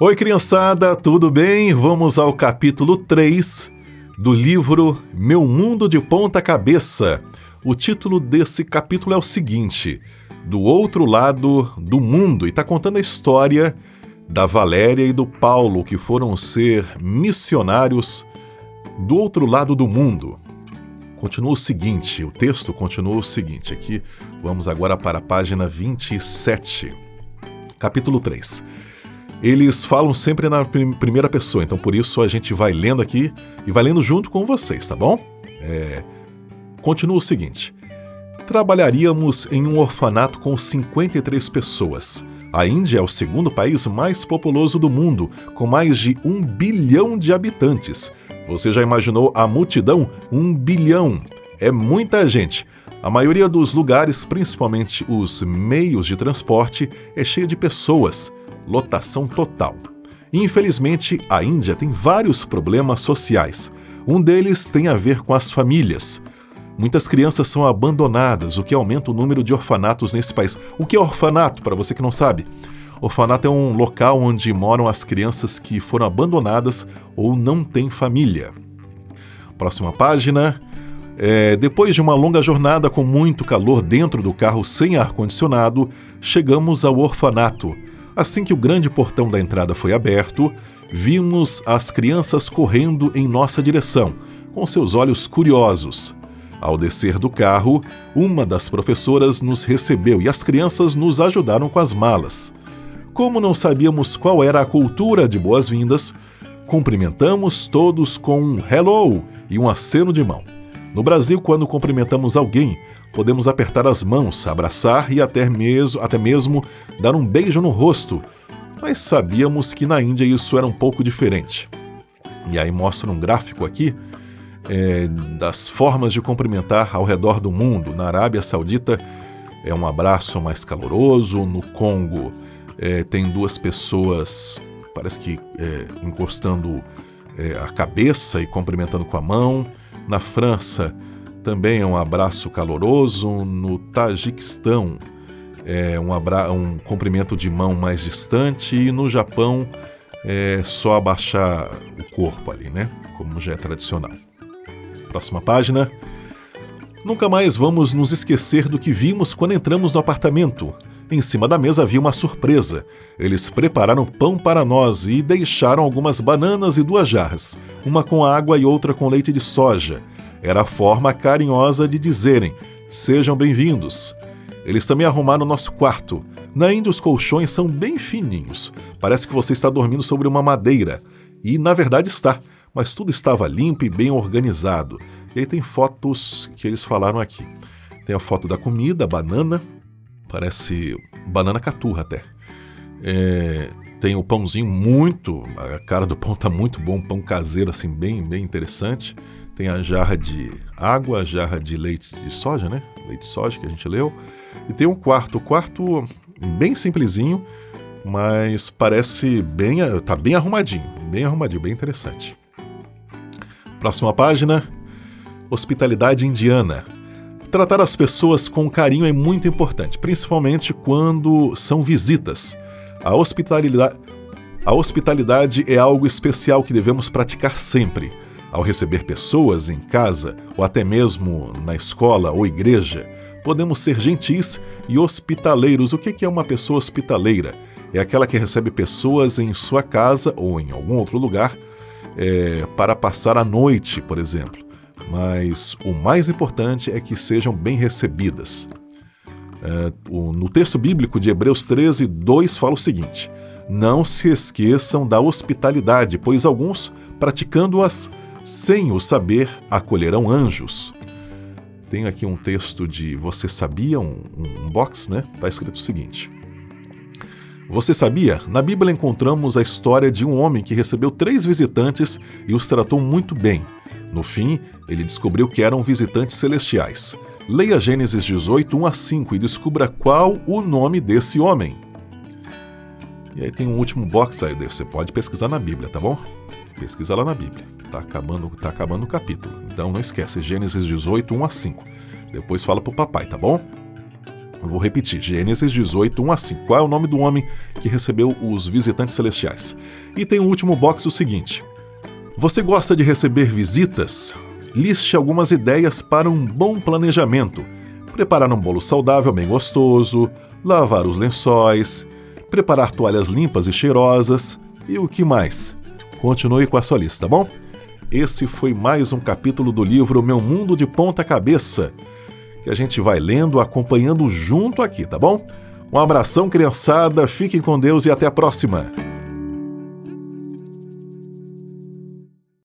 Oi, criançada, tudo bem? Vamos ao capítulo 3 do livro Meu Mundo de Ponta Cabeça. O título desse capítulo é o seguinte: Do Outro Lado do Mundo, e está contando a história da Valéria e do Paulo, que foram ser missionários do outro lado do mundo. Continua o seguinte, o texto continua o seguinte, aqui vamos agora para a página 27, capítulo 3 eles falam sempre na primeira pessoa, então por isso a gente vai lendo aqui e vai lendo junto com vocês, tá bom? É... Continua o seguinte: trabalharíamos em um orfanato com 53 pessoas. A Índia é o segundo país mais populoso do mundo, com mais de um bilhão de habitantes. Você já imaginou a multidão? Um bilhão! É muita gente. A maioria dos lugares, principalmente os meios de transporte, é cheia de pessoas lotação total. Infelizmente, a Índia tem vários problemas sociais. Um deles tem a ver com as famílias. Muitas crianças são abandonadas, o que aumenta o número de orfanatos nesse país. O que é orfanato, para você que não sabe? Orfanato é um local onde moram as crianças que foram abandonadas ou não têm família. Próxima página. É, depois de uma longa jornada com muito calor dentro do carro sem ar-condicionado, chegamos ao orfanato. Assim que o grande portão da entrada foi aberto, vimos as crianças correndo em nossa direção, com seus olhos curiosos. Ao descer do carro, uma das professoras nos recebeu e as crianças nos ajudaram com as malas. Como não sabíamos qual era a cultura de boas-vindas, cumprimentamos todos com um hello e um aceno de mão. No Brasil, quando cumprimentamos alguém, podemos apertar as mãos, abraçar e até mesmo, até mesmo dar um beijo no rosto. Mas sabíamos que na Índia isso era um pouco diferente. E aí mostra um gráfico aqui é, das formas de cumprimentar ao redor do mundo. Na Arábia Saudita é um abraço mais caloroso, no Congo é, tem duas pessoas, parece que é, encostando é, a cabeça e cumprimentando com a mão. Na França também é um abraço caloroso. No Tajiquistão, é um, abra um cumprimento de mão mais distante. E no Japão, é só abaixar o corpo ali, né? Como já é tradicional. Próxima página. Nunca mais vamos nos esquecer do que vimos quando entramos no apartamento. Em cima da mesa havia uma surpresa. Eles prepararam pão para nós e deixaram algumas bananas e duas jarras, uma com água e outra com leite de soja. Era a forma carinhosa de dizerem: sejam bem-vindos. Eles também arrumaram nosso quarto. Na Índia, os colchões são bem fininhos. Parece que você está dormindo sobre uma madeira. E, na verdade, está. Mas tudo estava limpo e bem organizado. E aí tem fotos que eles falaram aqui. Tem a foto da comida, banana. Parece banana caturra até. É, tem o pãozinho muito. A cara do pão tá muito bom, pão caseiro, assim, bem, bem interessante. Tem a jarra de água, a jarra de leite de soja, né? Leite de soja que a gente leu. E tem um quarto. O quarto bem simplesinho, mas parece bem. tá bem arrumadinho. Bem arrumadinho, bem interessante. Próxima página. Hospitalidade indiana. Tratar as pessoas com carinho é muito importante, principalmente quando são visitas. A hospitalidade, a hospitalidade é algo especial que devemos praticar sempre ao receber pessoas em casa ou até mesmo na escola ou igreja, podemos ser gentis e hospitaleiros. O que é uma pessoa hospitaleira? É aquela que recebe pessoas em sua casa ou em algum outro lugar é, para passar a noite, por exemplo. Mas o mais importante é que sejam bem recebidas. É, o, no texto bíblico de Hebreus 13, 2 fala o seguinte: Não se esqueçam da hospitalidade, pois alguns, praticando-as, sem o saber, acolherão anjos. Tenho aqui um texto de Você Sabia, um, um box, né? Está escrito o seguinte. Você sabia? Na Bíblia encontramos a história de um homem que recebeu três visitantes e os tratou muito bem. No fim, ele descobriu que eram visitantes celestiais. Leia Gênesis 18, 1 a 5 e descubra qual o nome desse homem. E aí tem um último box aí, você pode pesquisar na Bíblia, tá bom? Pesquisa lá na Bíblia. Está acabando, tá acabando o capítulo. Então não esquece, Gênesis 18, 1 a 5. Depois fala pro papai, tá bom? Eu vou repetir, Gênesis 18, 1 a 5. Qual é o nome do homem que recebeu os visitantes celestiais? E tem o um último box o seguinte. Você gosta de receber visitas? Liste algumas ideias para um bom planejamento. Preparar um bolo saudável bem gostoso, lavar os lençóis, preparar toalhas limpas e cheirosas e o que mais? Continue com a sua lista, tá bom? Esse foi mais um capítulo do livro Meu Mundo de Ponta Cabeça, que a gente vai lendo, acompanhando junto aqui, tá bom? Um abração, criançada, fiquem com Deus e até a próxima!